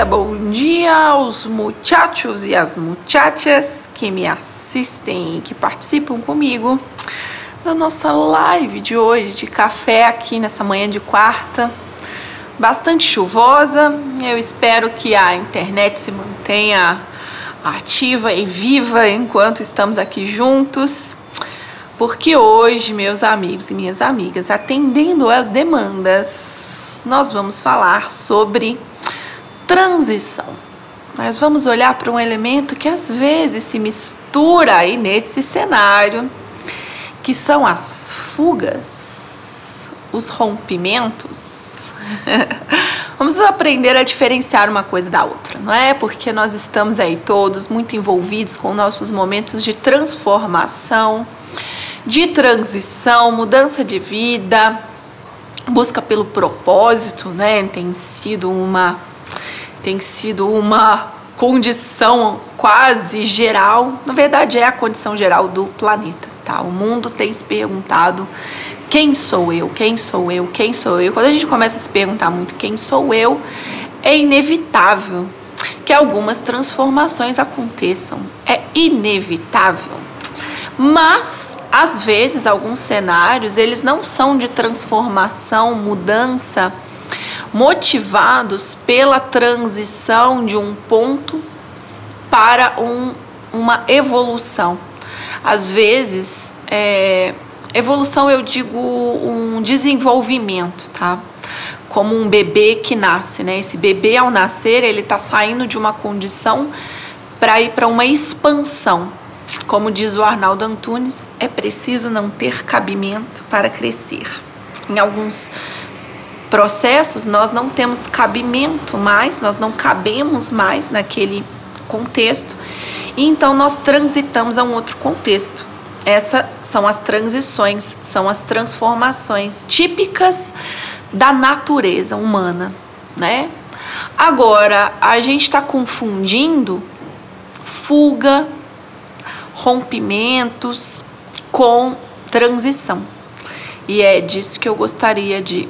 dia, bom dia aos muchachos e as muchachas que me assistem e que participam comigo da nossa live de hoje de café aqui nessa manhã de quarta. Bastante chuvosa, eu espero que a internet se mantenha ativa e viva enquanto estamos aqui juntos, porque hoje, meus amigos e minhas amigas, atendendo às demandas, nós vamos falar sobre transição. Nós vamos olhar para um elemento que às vezes se mistura aí nesse cenário, que são as fugas, os rompimentos. Vamos aprender a diferenciar uma coisa da outra, não é? Porque nós estamos aí todos muito envolvidos com nossos momentos de transformação, de transição, mudança de vida, busca pelo propósito, né? Tem sido uma tem sido uma condição quase geral, na verdade é a condição geral do planeta, tá? O mundo tem se perguntado quem sou eu, quem sou eu, quem sou eu. Quando a gente começa a se perguntar muito quem sou eu, é inevitável que algumas transformações aconteçam. É inevitável. Mas às vezes alguns cenários, eles não são de transformação, mudança, motivados pela transição de um ponto para um, uma evolução. Às vezes, é, evolução eu digo um desenvolvimento, tá? Como um bebê que nasce, né? Esse bebê ao nascer ele está saindo de uma condição para ir para uma expansão. Como diz o Arnaldo Antunes, é preciso não ter cabimento para crescer. Em alguns processos, nós não temos cabimento mais, nós não cabemos mais naquele contexto, e então nós transitamos a um outro contexto. Essas são as transições, são as transformações típicas da natureza humana, né? Agora, a gente está confundindo fuga, rompimentos com transição. E é disso que eu gostaria de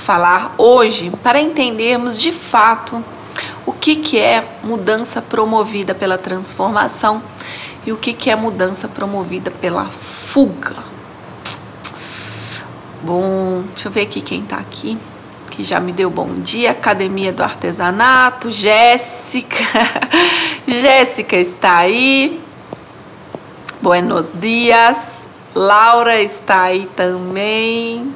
falar hoje para entendermos de fato o que, que é mudança promovida pela transformação e o que, que é mudança promovida pela fuga. Bom, deixa eu ver aqui quem está aqui, que já me deu bom dia. Academia do Artesanato, Jéssica. Jéssica está aí. Buenos dias. Laura está aí também.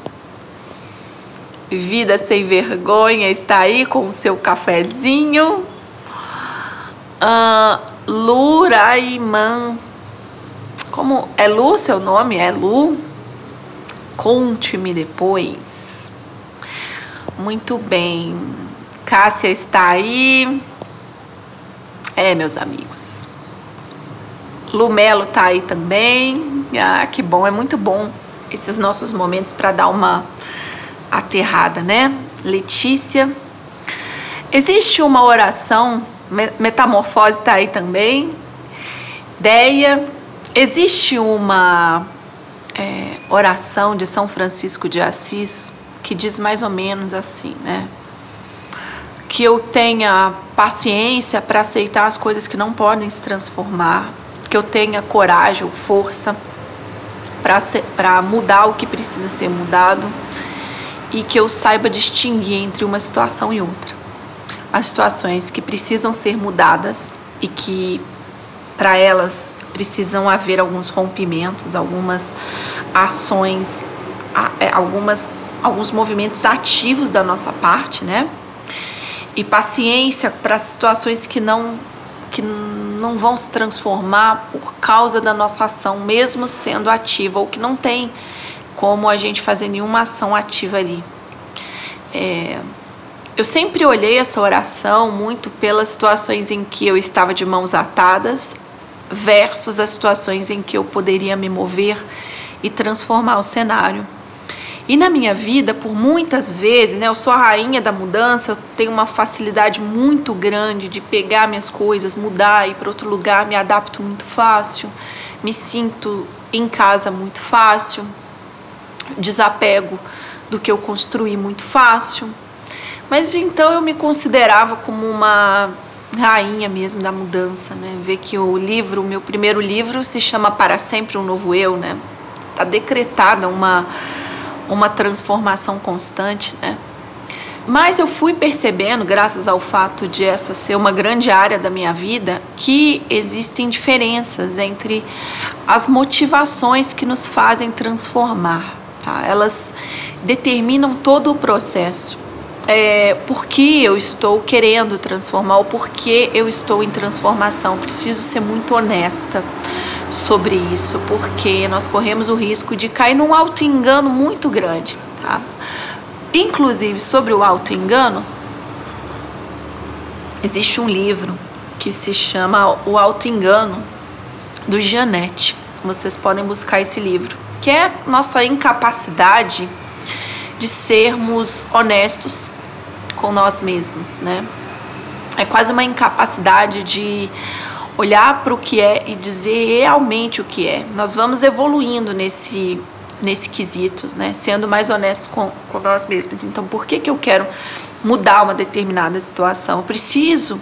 Vida Sem Vergonha está aí com o seu cafezinho. Uh, Luraiman. Como é Lu seu nome? É Lu? Conte-me depois. Muito bem. Cássia está aí. É, meus amigos. Lumelo tá aí também. Ah, que bom, é muito bom esses nossos momentos para dar uma aterrada, né? Letícia. Existe uma oração, metamorfose está aí também. Deia. Existe uma é, oração de São Francisco de Assis que diz mais ou menos assim, né? Que eu tenha paciência para aceitar as coisas que não podem se transformar, que eu tenha coragem, força para mudar o que precisa ser mudado e que eu saiba distinguir entre uma situação e outra. As situações que precisam ser mudadas e que para elas precisam haver alguns rompimentos, algumas ações, é, algumas alguns movimentos ativos da nossa parte, né? E paciência para situações que não que não vão se transformar por causa da nossa ação, mesmo sendo ativa ou que não tem como a gente fazer nenhuma ação ativa ali. É, eu sempre olhei essa oração muito pelas situações em que eu estava de mãos atadas versus as situações em que eu poderia me mover e transformar o cenário. E na minha vida, por muitas vezes, né, eu sou a rainha da mudança, eu tenho uma facilidade muito grande de pegar minhas coisas, mudar, ir para outro lugar, me adapto muito fácil, me sinto em casa muito fácil, desapego do que eu construí muito fácil. Mas então eu me considerava como uma rainha mesmo da mudança, né? Ver que o livro, o meu primeiro livro se chama Para Sempre um Novo Eu, né? Tá decretada uma uma transformação constante, né? Mas eu fui percebendo, graças ao fato de essa ser uma grande área da minha vida, que existem diferenças entre as motivações que nos fazem transformar. Tá? Elas determinam todo o processo. É, por que eu estou querendo transformar ou por que eu estou em transformação? Preciso ser muito honesta sobre isso, porque nós corremos o risco de cair num auto-engano muito grande. Tá? Inclusive, sobre o auto-engano, existe um livro que se chama O Auto-Engano, do Janete. Vocês podem buscar esse livro, que é nossa incapacidade de sermos honestos com nós mesmos, né? É quase uma incapacidade de olhar para o que é e dizer realmente o que é. Nós vamos evoluindo nesse nesse quesito, né? Sendo mais honesto com, com nós mesmos. Então, por que, que eu quero mudar uma determinada situação? Eu preciso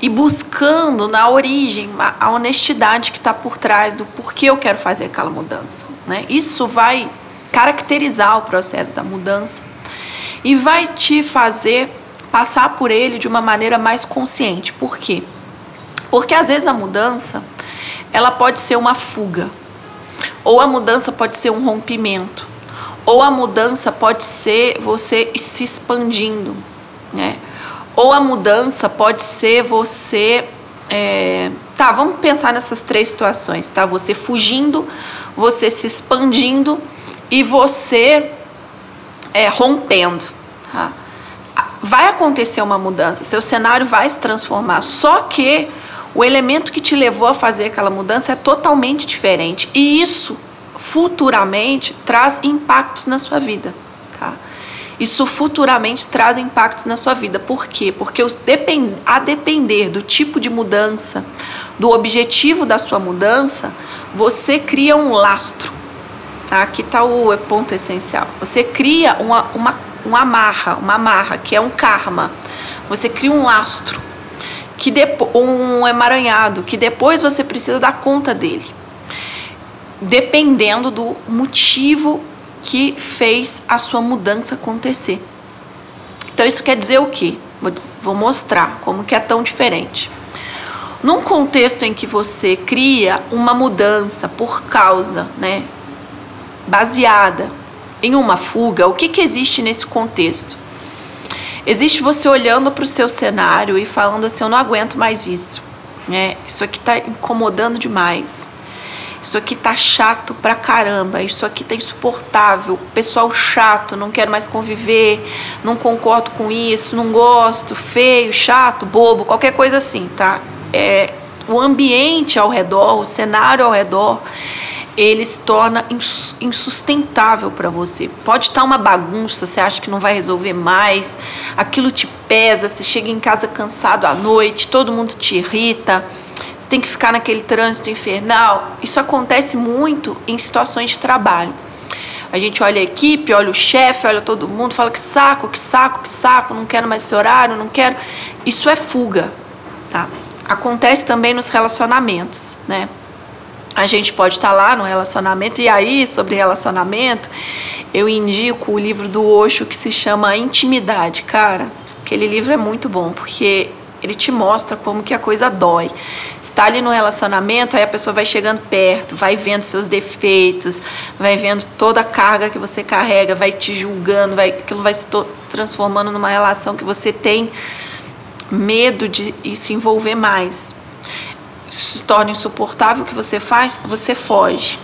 ir buscando na origem a honestidade que está por trás do porquê eu quero fazer aquela mudança. Né? Isso vai caracterizar o processo da mudança e vai te fazer passar por ele de uma maneira mais consciente. Por quê? Porque às vezes a mudança ela pode ser uma fuga. Ou a mudança pode ser um rompimento. Ou a mudança pode ser você se expandindo, né? Ou a mudança pode ser você. É... Tá, vamos pensar nessas três situações, tá? Você fugindo, você se expandindo e você é, rompendo, tá? Vai acontecer uma mudança, seu cenário vai se transformar, só que o elemento que te levou a fazer aquela mudança é totalmente diferente. E isso futuramente traz impactos na sua vida? Isso futuramente traz impactos na sua vida. Por quê? Porque a depender do tipo de mudança, do objetivo da sua mudança, você cria um lastro. Tá? Aqui está o ponto essencial. Você cria uma, uma, uma amarra, uma amarra, que é um karma. Você cria um lastro que depois, um emaranhado, que depois você precisa dar conta dele, dependendo do motivo que fez a sua mudança acontecer. Então isso quer dizer o quê? Vou, mostrar como que é tão diferente. Num contexto em que você cria uma mudança por causa, né, baseada em uma fuga, o que, que existe nesse contexto? Existe você olhando para o seu cenário e falando assim: eu não aguento mais isso. Né? Isso aqui está incomodando demais. Isso aqui tá chato pra caramba. Isso aqui tá insuportável. Pessoal chato, não quero mais conviver, não concordo com isso, não gosto, feio, chato, bobo, qualquer coisa assim, tá? É, o ambiente ao redor, o cenário ao redor, ele se torna insustentável para você. Pode estar uma bagunça, você acha que não vai resolver mais, aquilo te pesa, você chega em casa cansado à noite, todo mundo te irrita, tem que ficar naquele trânsito infernal. Isso acontece muito em situações de trabalho. A gente olha a equipe, olha o chefe, olha todo mundo, fala que saco, que saco, que saco, não quero mais esse horário, não quero. Isso é fuga, tá? Acontece também nos relacionamentos, né? a gente pode estar lá no relacionamento. E aí, sobre relacionamento, eu indico o livro do Osho que se chama Intimidade. Cara, aquele livro é muito bom, porque ele te mostra como que a coisa dói. Está ali no relacionamento, aí a pessoa vai chegando perto, vai vendo seus defeitos, vai vendo toda a carga que você carrega, vai te julgando, vai, aquilo vai se transformando numa relação que você tem medo de se envolver mais se torna insuportável, o que você faz? Você foge.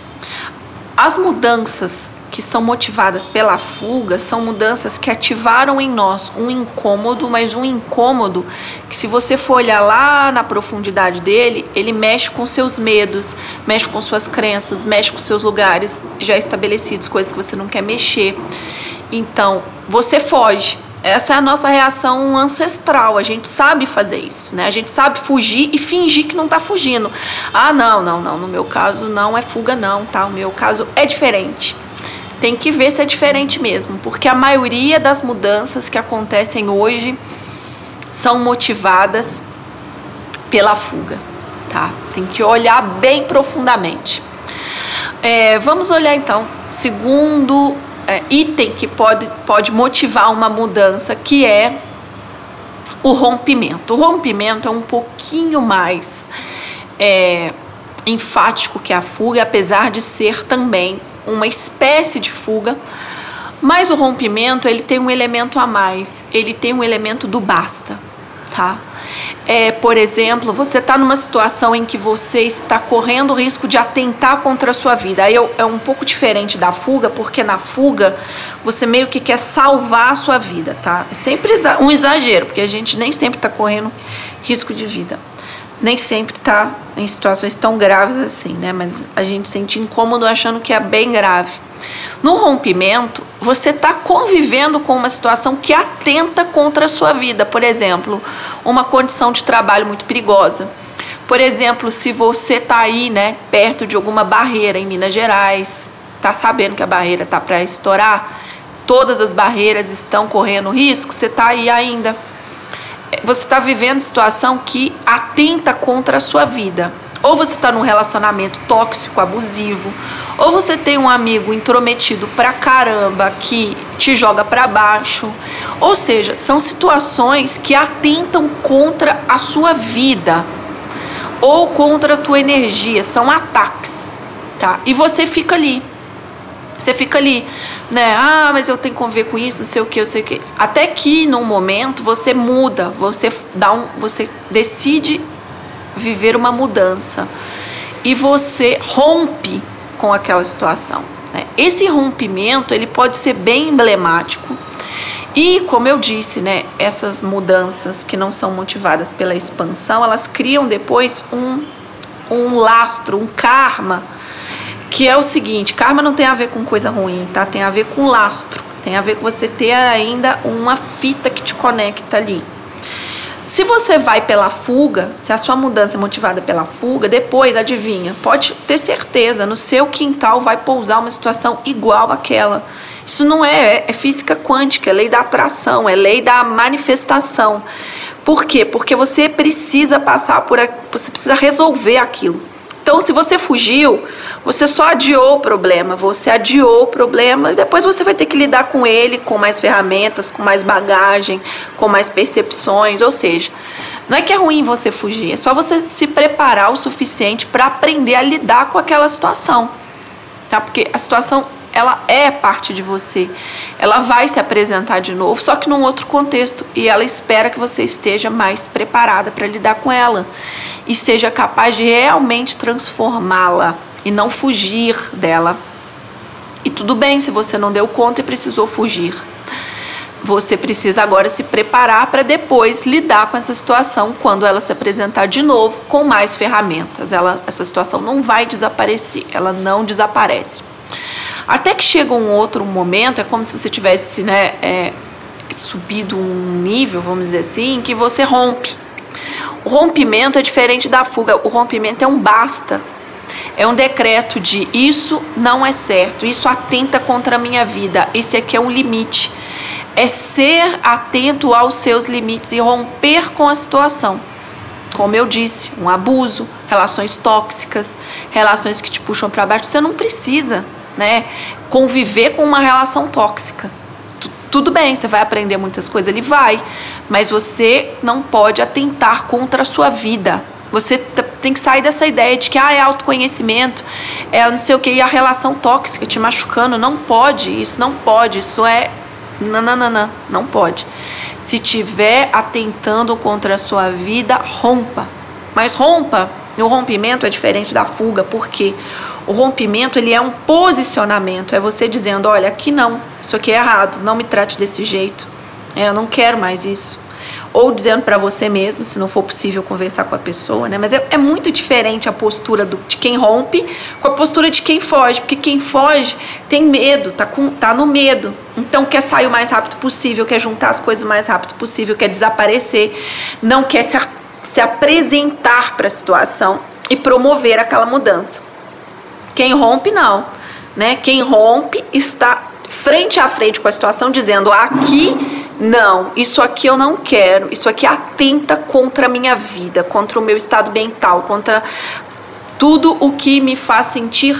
As mudanças que são motivadas pela fuga são mudanças que ativaram em nós um incômodo, mas um incômodo que, se você for olhar lá na profundidade dele, ele mexe com seus medos, mexe com suas crenças, mexe com seus lugares já estabelecidos, coisas que você não quer mexer. Então, você foge. Essa é a nossa reação ancestral. A gente sabe fazer isso, né? A gente sabe fugir e fingir que não tá fugindo. Ah, não, não, não. No meu caso não é fuga, não, tá? O meu caso é diferente. Tem que ver se é diferente mesmo, porque a maioria das mudanças que acontecem hoje são motivadas pela fuga, tá? Tem que olhar bem profundamente. É, vamos olhar então, segundo é, item que pode, pode motivar uma mudança, que é o rompimento. O rompimento é um pouquinho mais é, enfático que a fuga, apesar de ser também uma espécie de fuga, mas o rompimento ele tem um elemento a mais, ele tem um elemento do basta, tá? É, por exemplo, você está numa situação em que você está correndo o risco de atentar contra a sua vida. Aí é um pouco diferente da fuga, porque na fuga você meio que quer salvar a sua vida, tá? É sempre um exagero, porque a gente nem sempre está correndo risco de vida nem sempre está em situações tão graves assim, né? Mas a gente sente incômodo achando que é bem grave. No rompimento, você está convivendo com uma situação que atenta contra a sua vida. Por exemplo, uma condição de trabalho muito perigosa. Por exemplo, se você está aí, né, perto de alguma barreira em Minas Gerais, está sabendo que a barreira está para estourar, todas as barreiras estão correndo risco, você está aí ainda você está vivendo situação que atenta contra a sua vida. Ou você está num relacionamento tóxico, abusivo, ou você tem um amigo intrometido pra caramba que te joga para baixo. Ou seja, são situações que atentam contra a sua vida ou contra a tua energia, são ataques, tá? E você fica ali. Você fica ali né? Ah, mas eu tenho que conviver com isso, não sei o que, não sei o que. Até que num momento você muda, você dá um, você decide viver uma mudança e você rompe com aquela situação. Né? Esse rompimento ele pode ser bem emblemático e como eu disse, né, essas mudanças que não são motivadas pela expansão, elas criam depois um, um lastro, um karma que é o seguinte, karma não tem a ver com coisa ruim, tá? Tem a ver com lastro, tem a ver com você ter ainda uma fita que te conecta ali. Se você vai pela fuga, se a sua mudança é motivada pela fuga, depois, adivinha, pode ter certeza, no seu quintal vai pousar uma situação igual àquela. Isso não é, é física quântica, é lei da atração, é lei da manifestação. Por quê? Porque você precisa passar por, você precisa resolver aquilo. Então, se você fugiu, você só adiou o problema, você adiou o problema e depois você vai ter que lidar com ele com mais ferramentas, com mais bagagem, com mais percepções. Ou seja, não é que é ruim você fugir, é só você se preparar o suficiente para aprender a lidar com aquela situação. Tá? Porque a situação ela é parte de você. Ela vai se apresentar de novo, só que num outro contexto. E ela espera que você esteja mais preparada para lidar com ela e seja capaz de realmente transformá-la e não fugir dela. E tudo bem se você não deu conta e precisou fugir. Você precisa agora se preparar para depois lidar com essa situação quando ela se apresentar de novo com mais ferramentas. Ela, essa situação não vai desaparecer, ela não desaparece. Até que chega um outro momento, é como se você tivesse né, é, subido um nível, vamos dizer assim, que você rompe. O rompimento é diferente da fuga. O rompimento é um basta. É um decreto de isso não é certo, isso atenta contra a minha vida, esse aqui é um limite. É ser atento aos seus limites e romper com a situação. Como eu disse, um abuso, relações tóxicas, relações que te puxam para baixo, você não precisa né, conviver com uma relação tóxica. tudo bem, você vai aprender muitas coisas, ele vai, mas você não pode atentar contra a sua vida. Você tem que sair dessa ideia de que ah, é autoconhecimento, é não sei o que, e a relação tóxica te machucando. Não pode, isso não pode, isso é. Não, não, não, não, não pode. Se tiver atentando contra a sua vida, rompa. Mas rompa, o rompimento é diferente da fuga, porque o rompimento ele é um posicionamento, é você dizendo, olha, aqui não, isso aqui é errado, não me trate desse jeito, é, eu não quero mais isso. Ou dizendo para você mesmo, se não for possível conversar com a pessoa, né? Mas é, é muito diferente a postura do, de quem rompe com a postura de quem foge, porque quem foge tem medo, tá, com, tá no medo, então quer sair o mais rápido possível, quer juntar as coisas o mais rápido possível, quer desaparecer, não quer se, se apresentar para a situação e promover aquela mudança. Quem rompe, não. né? Quem rompe está frente a frente com a situação dizendo aqui não, isso aqui eu não quero, isso aqui atenta contra a minha vida, contra o meu estado mental, contra tudo o que me faz sentir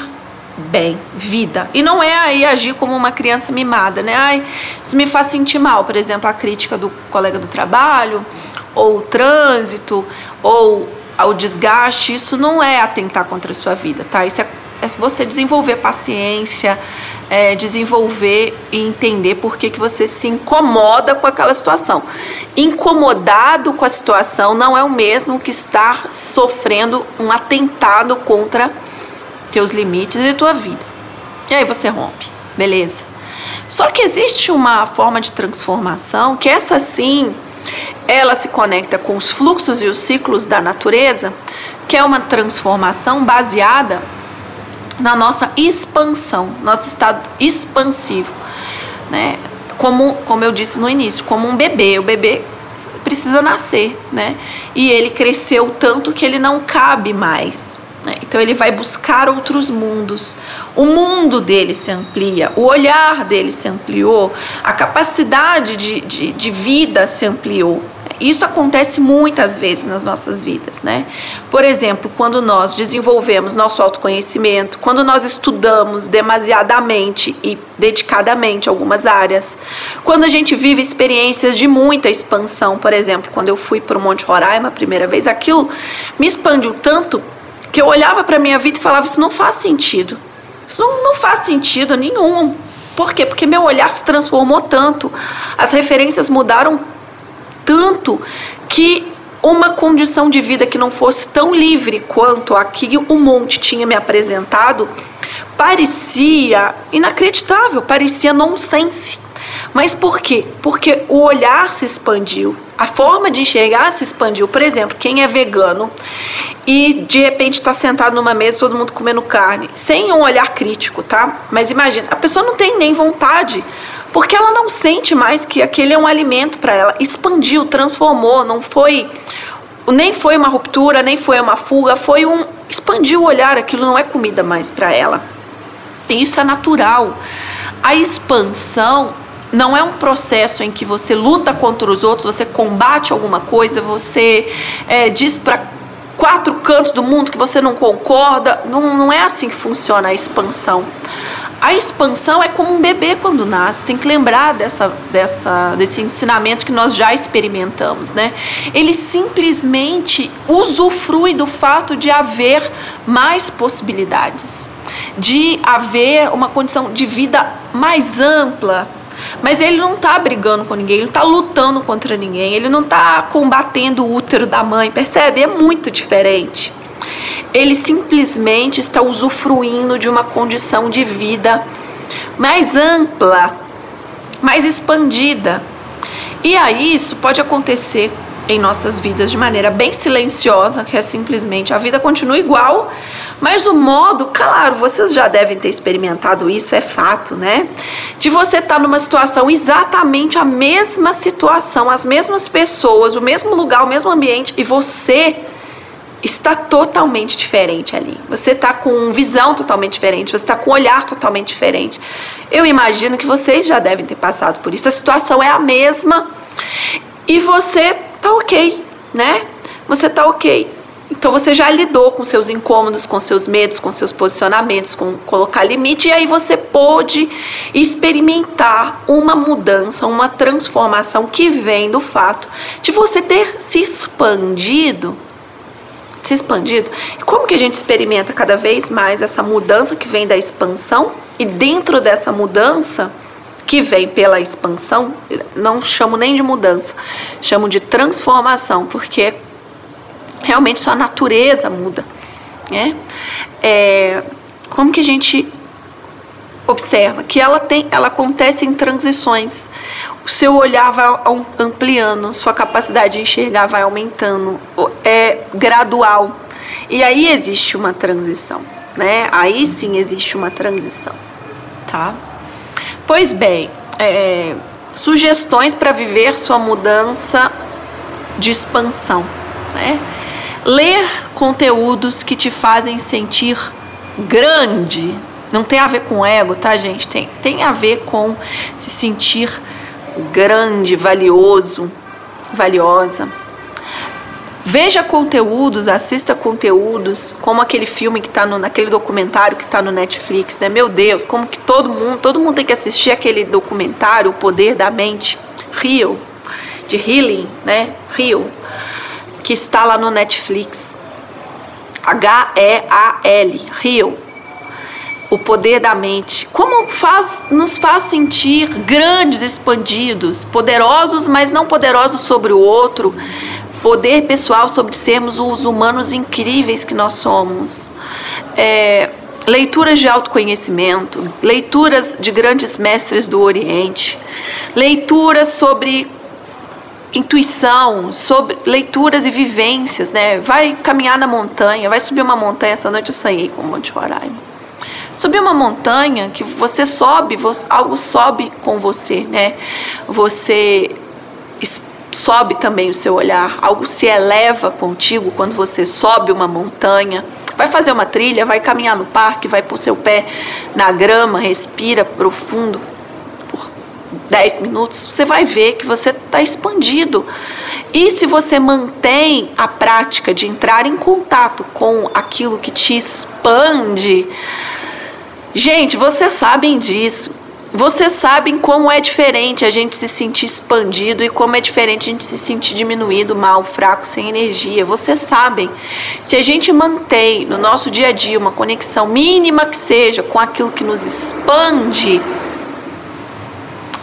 bem, vida. E não é aí agir como uma criança mimada, né? Ai, isso me faz sentir mal, por exemplo, a crítica do colega do trabalho, ou o trânsito, ou o desgaste, isso não é atentar contra a sua vida, tá? Isso é, é você desenvolver paciência, é, desenvolver e entender por que, que você se incomoda com aquela situação. Incomodado com a situação não é o mesmo que estar sofrendo um atentado contra teus limites e tua vida. E aí você rompe, beleza? Só que existe uma forma de transformação que essa sim, ela se conecta com os fluxos e os ciclos da natureza, que é uma transformação baseada na nossa expansão, nosso estado expansivo, né? Como, como eu disse no início, como um bebê, o bebê precisa nascer, né? E ele cresceu tanto que ele não cabe mais. Né? Então ele vai buscar outros mundos. O mundo dele se amplia, o olhar dele se ampliou, a capacidade de, de, de vida se ampliou. Isso acontece muitas vezes nas nossas vidas, né? Por exemplo, quando nós desenvolvemos nosso autoconhecimento, quando nós estudamos demasiadamente e dedicadamente algumas áreas, quando a gente vive experiências de muita expansão, por exemplo, quando eu fui para o Monte Roraima a primeira vez, aquilo me expandiu tanto que eu olhava para minha vida e falava isso não faz sentido. Isso não, não faz sentido nenhum. Por quê? Porque meu olhar se transformou tanto, as referências mudaram tanto que uma condição de vida que não fosse tão livre quanto a que o monte tinha me apresentado parecia inacreditável, parecia nonsense. Mas por quê? Porque o olhar se expandiu, a forma de enxergar se expandiu. Por exemplo, quem é vegano e de repente está sentado numa mesa, todo mundo comendo carne, sem um olhar crítico, tá? Mas imagina, a pessoa não tem nem vontade porque ela não sente mais que aquele é um alimento para ela. Expandiu, transformou, não foi nem foi uma ruptura, nem foi uma fuga, foi um expandiu o olhar, aquilo não é comida mais para ela. E isso é natural. A expansão não é um processo em que você luta contra os outros, você combate alguma coisa, você é, diz para quatro cantos do mundo que você não concorda. Não, não é assim que funciona a expansão. A expansão é como um bebê quando nasce, tem que lembrar dessa, dessa, desse ensinamento que nós já experimentamos, né? Ele simplesmente usufrui do fato de haver mais possibilidades, de haver uma condição de vida mais ampla, mas ele não está brigando com ninguém, ele não está lutando contra ninguém, ele não está combatendo o útero da mãe, percebe? É muito diferente ele simplesmente está usufruindo de uma condição de vida mais ampla, mais expandida. E aí isso pode acontecer em nossas vidas de maneira bem silenciosa, que é simplesmente a vida continua igual, mas o modo, claro, vocês já devem ter experimentado isso, é fato, né? De você estar tá numa situação exatamente a mesma situação, as mesmas pessoas, o mesmo lugar, o mesmo ambiente e você está totalmente diferente ali. Você está com visão totalmente diferente, você está com olhar totalmente diferente. Eu imagino que vocês já devem ter passado por isso. A situação é a mesma e você tá ok, né? Você tá ok. Então você já lidou com seus incômodos, com seus medos, com seus posicionamentos, com colocar limite, e aí você pôde experimentar uma mudança, uma transformação que vem do fato de você ter se expandido se expandido. E como que a gente experimenta cada vez mais essa mudança que vem da expansão e dentro dessa mudança que vem pela expansão, não chamo nem de mudança, chamo de transformação, porque realmente sua natureza muda, né? É, como que a gente observa que ela tem, ela acontece em transições. O seu olhar vai ampliando, sua capacidade de enxergar vai aumentando, é gradual. E aí existe uma transição, né? Aí sim existe uma transição, tá? Pois bem, é, sugestões para viver sua mudança de expansão, né? Ler conteúdos que te fazem sentir grande, Não tem a ver com ego, tá, gente? Tem, tem a ver com se sentir grande, valioso, valiosa. Veja conteúdos, assista conteúdos, como aquele filme que está no, naquele documentário que está no Netflix, né? Meu Deus, como que todo mundo, todo mundo tem que assistir aquele documentário, O Poder da Mente, Rio, de Healing, né? Rio, que está lá no Netflix. H-E-A-L, Rio. O poder da mente. Como faz, nos faz sentir grandes, expandidos, poderosos, mas não poderosos sobre o outro poder pessoal sobre sermos os humanos incríveis que nós somos. É, leituras de autoconhecimento, leituras de grandes mestres do Oriente, leituras sobre intuição, sobre leituras e vivências, né? Vai caminhar na montanha, vai subir uma montanha. Essa noite eu sonhei com o Monte Roraima. Subir uma montanha que você sobe, algo sobe com você, né? Você sobe também o seu olhar, algo se eleva contigo quando você sobe uma montanha, vai fazer uma trilha, vai caminhar no parque, vai pôr seu pé na grama, respira profundo por 10 minutos, você vai ver que você está expandido. E se você mantém a prática de entrar em contato com aquilo que te expande, gente, vocês sabem disso. Vocês sabem como é diferente a gente se sentir expandido e como é diferente a gente se sentir diminuído, mal, fraco, sem energia. Vocês sabem. Se a gente mantém no nosso dia a dia uma conexão mínima que seja com aquilo que nos expande,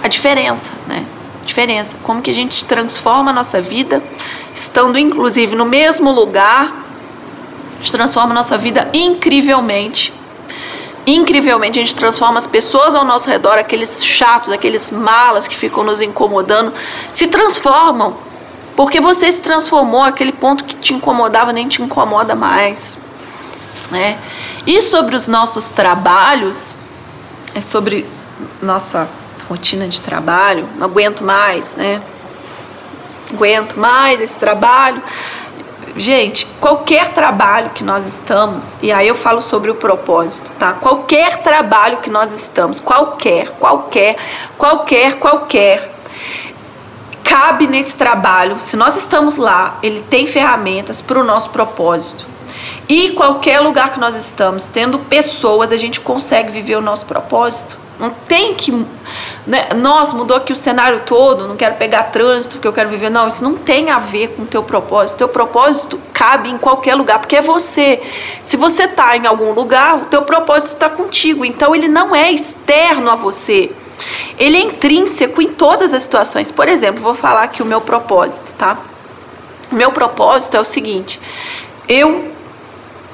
a diferença, né? A diferença. Como que a gente transforma a nossa vida, estando inclusive no mesmo lugar, a gente transforma a nossa vida incrivelmente incrivelmente a gente transforma as pessoas ao nosso redor, aqueles chatos, aqueles malas que ficam nos incomodando, se transformam. Porque você se transformou, aquele ponto que te incomodava nem te incomoda mais. Né? E sobre os nossos trabalhos, é sobre nossa rotina de trabalho, não aguento mais, né? Aguento mais esse trabalho Gente, qualquer trabalho que nós estamos, e aí eu falo sobre o propósito, tá? Qualquer trabalho que nós estamos, qualquer, qualquer, qualquer, qualquer, cabe nesse trabalho, se nós estamos lá, ele tem ferramentas para o nosso propósito. E qualquer lugar que nós estamos, tendo pessoas, a gente consegue viver o nosso propósito. Não tem que. Né? Nossa, mudou aqui o cenário todo, não quero pegar trânsito porque eu quero viver. Não, isso não tem a ver com o teu propósito. Teu propósito cabe em qualquer lugar, porque é você. Se você está em algum lugar, o teu propósito está contigo. Então ele não é externo a você. Ele é intrínseco em todas as situações. Por exemplo, vou falar aqui o meu propósito, tá? O meu propósito é o seguinte: eu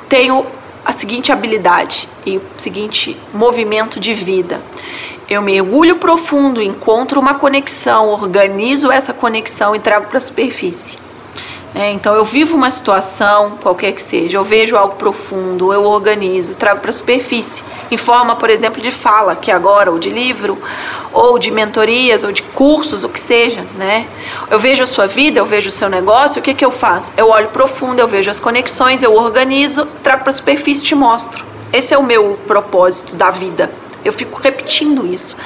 tenho a seguinte habilidade e o seguinte movimento de vida. Eu mergulho profundo, encontro uma conexão, organizo essa conexão e trago para a superfície. É, então eu vivo uma situação, qualquer que seja, eu vejo algo profundo, eu organizo, trago para a superfície, em forma, por exemplo, de fala, que agora, ou de livro, ou de mentorias, ou de cursos, o que seja, né? Eu vejo a sua vida, eu vejo o seu negócio, o que, que eu faço? Eu olho profundo, eu vejo as conexões, eu organizo, trago para a superfície e te mostro. Esse é o meu propósito da vida. Eu fico repetindo isso.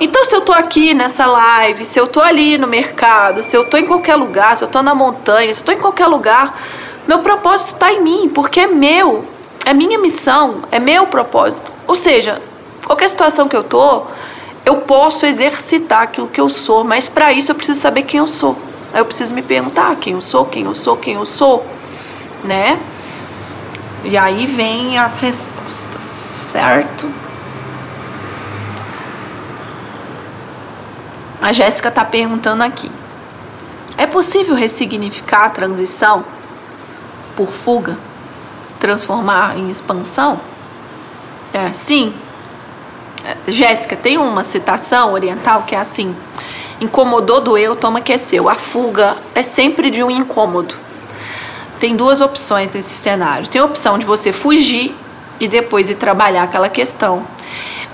Então, se eu estou aqui nessa live, se eu estou ali no mercado, se eu estou em qualquer lugar, se eu estou na montanha, se eu estou em qualquer lugar, meu propósito está em mim, porque é meu, é minha missão, é meu propósito. Ou seja, qualquer situação que eu estou, eu posso exercitar aquilo que eu sou, mas para isso eu preciso saber quem eu sou. Aí eu preciso me perguntar quem eu sou, quem eu sou, quem eu sou, né? E aí vem as respostas, certo? A Jéssica está perguntando aqui: é possível ressignificar a transição por fuga, transformar em expansão? É, sim. É, Jéssica, tem uma citação oriental que é assim: incomodou, doeu, toma que é seu. A fuga é sempre de um incômodo. Tem duas opções nesse cenário. Tem a opção de você fugir e depois ir trabalhar aquela questão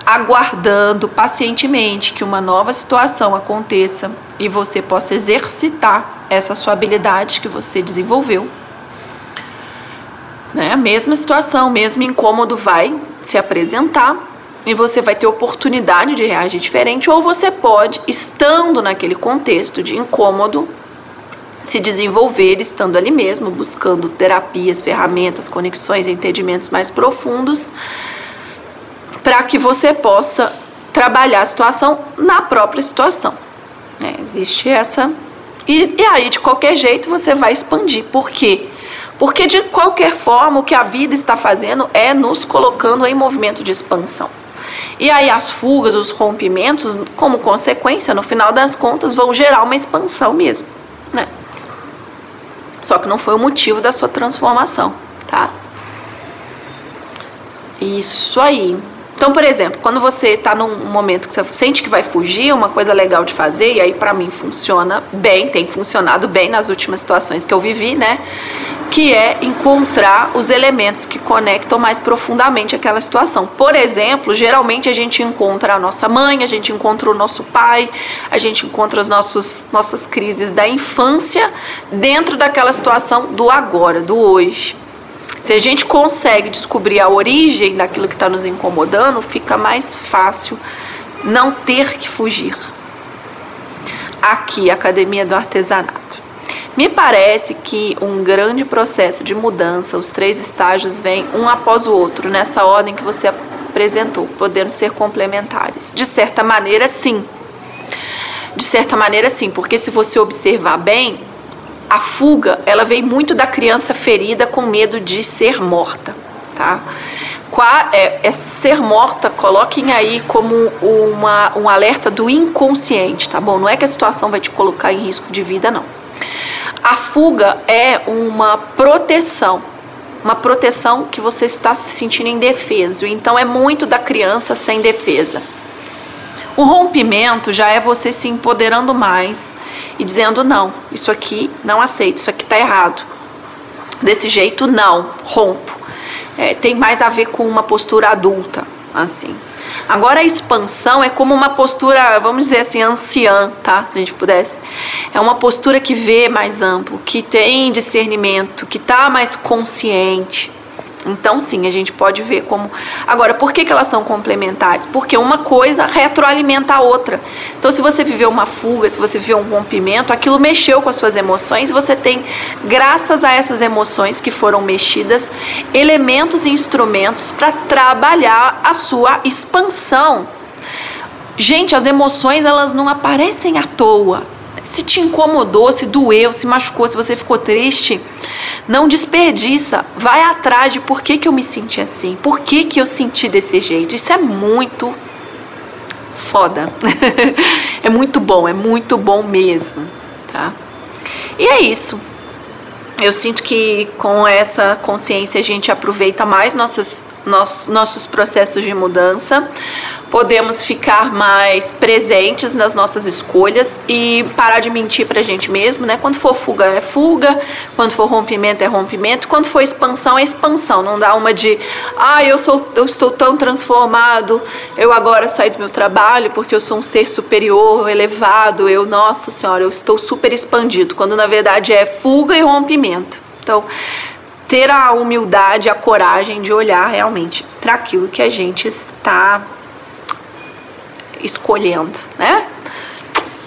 aguardando pacientemente que uma nova situação aconteça e você possa exercitar essa sua habilidade que você desenvolveu. Né? A mesma situação, o mesmo incômodo vai se apresentar e você vai ter oportunidade de reagir diferente, ou você pode, estando naquele contexto de incômodo, se desenvolver estando ali mesmo, buscando terapias, ferramentas, conexões, entendimentos mais profundos, para que você possa trabalhar a situação na própria situação. É, existe essa. E, e aí, de qualquer jeito, você vai expandir. Por quê? Porque, de qualquer forma, o que a vida está fazendo é nos colocando em movimento de expansão. E aí as fugas, os rompimentos, como consequência, no final das contas, vão gerar uma expansão mesmo, né? Só que não foi o motivo da sua transformação, tá? Isso aí. Então, por exemplo, quando você está num momento que você sente que vai fugir, uma coisa legal de fazer, e aí para mim funciona bem, tem funcionado bem nas últimas situações que eu vivi, né? Que é encontrar os elementos que conectam mais profundamente aquela situação. Por exemplo, geralmente a gente encontra a nossa mãe, a gente encontra o nosso pai, a gente encontra as nossas crises da infância dentro daquela situação do agora, do hoje. Se a gente consegue descobrir a origem daquilo que está nos incomodando, fica mais fácil não ter que fugir. Aqui, Academia do Artesanato. Me parece que um grande processo de mudança, os três estágios vêm um após o outro, nessa ordem que você apresentou, podendo ser complementares. De certa maneira, sim. De certa maneira, sim, porque se você observar bem, a fuga, ela vem muito da criança ferida com medo de ser morta, tá? Qua, é, essa ser morta, coloquem aí como uma, um alerta do inconsciente, tá bom? Não é que a situação vai te colocar em risco de vida, não. A fuga é uma proteção, uma proteção que você está se sentindo indefeso. Então é muito da criança sem defesa. O rompimento já é você se empoderando mais e dizendo não, isso aqui não aceito, isso aqui está errado. Desse jeito não, rompo. É, tem mais a ver com uma postura adulta, assim. Agora a expansão é como uma postura, vamos dizer assim, anciã, tá? Se a gente pudesse. É uma postura que vê mais amplo, que tem discernimento, que está mais consciente, então, sim, a gente pode ver como. Agora, por que, que elas são complementares? Porque uma coisa retroalimenta a outra. Então, se você viveu uma fuga, se você viveu um rompimento, aquilo mexeu com as suas emoções, você tem, graças a essas emoções que foram mexidas, elementos e instrumentos para trabalhar a sua expansão. Gente, as emoções elas não aparecem à toa. Se te incomodou, se doeu, se machucou, se você ficou triste, não desperdiça. Vai atrás de por que, que eu me senti assim, por que, que eu senti desse jeito. Isso é muito foda. é muito bom, é muito bom mesmo, tá? E é isso. Eu sinto que com essa consciência a gente aproveita mais nossas, nossos, processos de mudança podemos ficar mais presentes nas nossas escolhas e parar de mentir pra gente mesmo, né? Quando for fuga é fuga, quando for rompimento é rompimento, quando for expansão é expansão. Não dá uma de, ah, eu sou eu estou tão transformado, eu agora saio do meu trabalho porque eu sou um ser superior, elevado, eu, nossa senhora, eu estou super expandido, quando na verdade é fuga e rompimento. Então, ter a humildade, a coragem de olhar realmente para aquilo que a gente está escolhendo, né?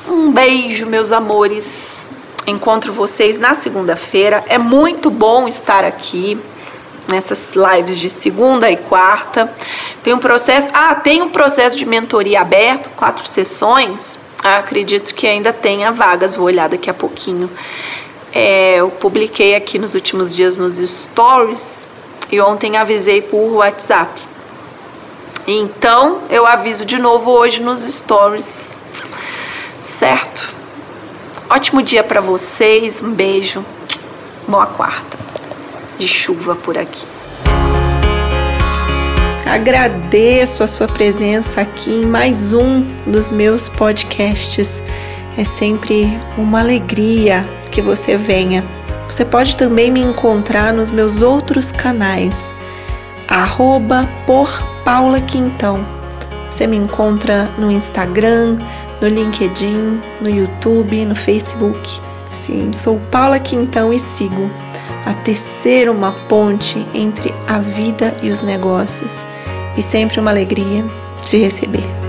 Um beijo, meus amores. Encontro vocês na segunda-feira. É muito bom estar aqui nessas lives de segunda e quarta. Tem um processo, ah, tem um processo de mentoria aberto, quatro sessões. Ah, acredito que ainda tenha vagas, vou olhar daqui a pouquinho. É, eu publiquei aqui nos últimos dias nos stories e ontem avisei por WhatsApp. Então, eu aviso de novo hoje nos stories. Certo? Ótimo dia para vocês. Um beijo. Boa quarta. De chuva por aqui. Agradeço a sua presença aqui em mais um dos meus podcasts. É sempre uma alegria que você venha. Você pode também me encontrar nos meus outros canais, arroba por Paula Quintão. Você me encontra no Instagram, no LinkedIn, no YouTube, no Facebook. Sim, sou Paula Quintão e sigo a tecer uma ponte entre a vida e os negócios. E sempre uma alegria te receber.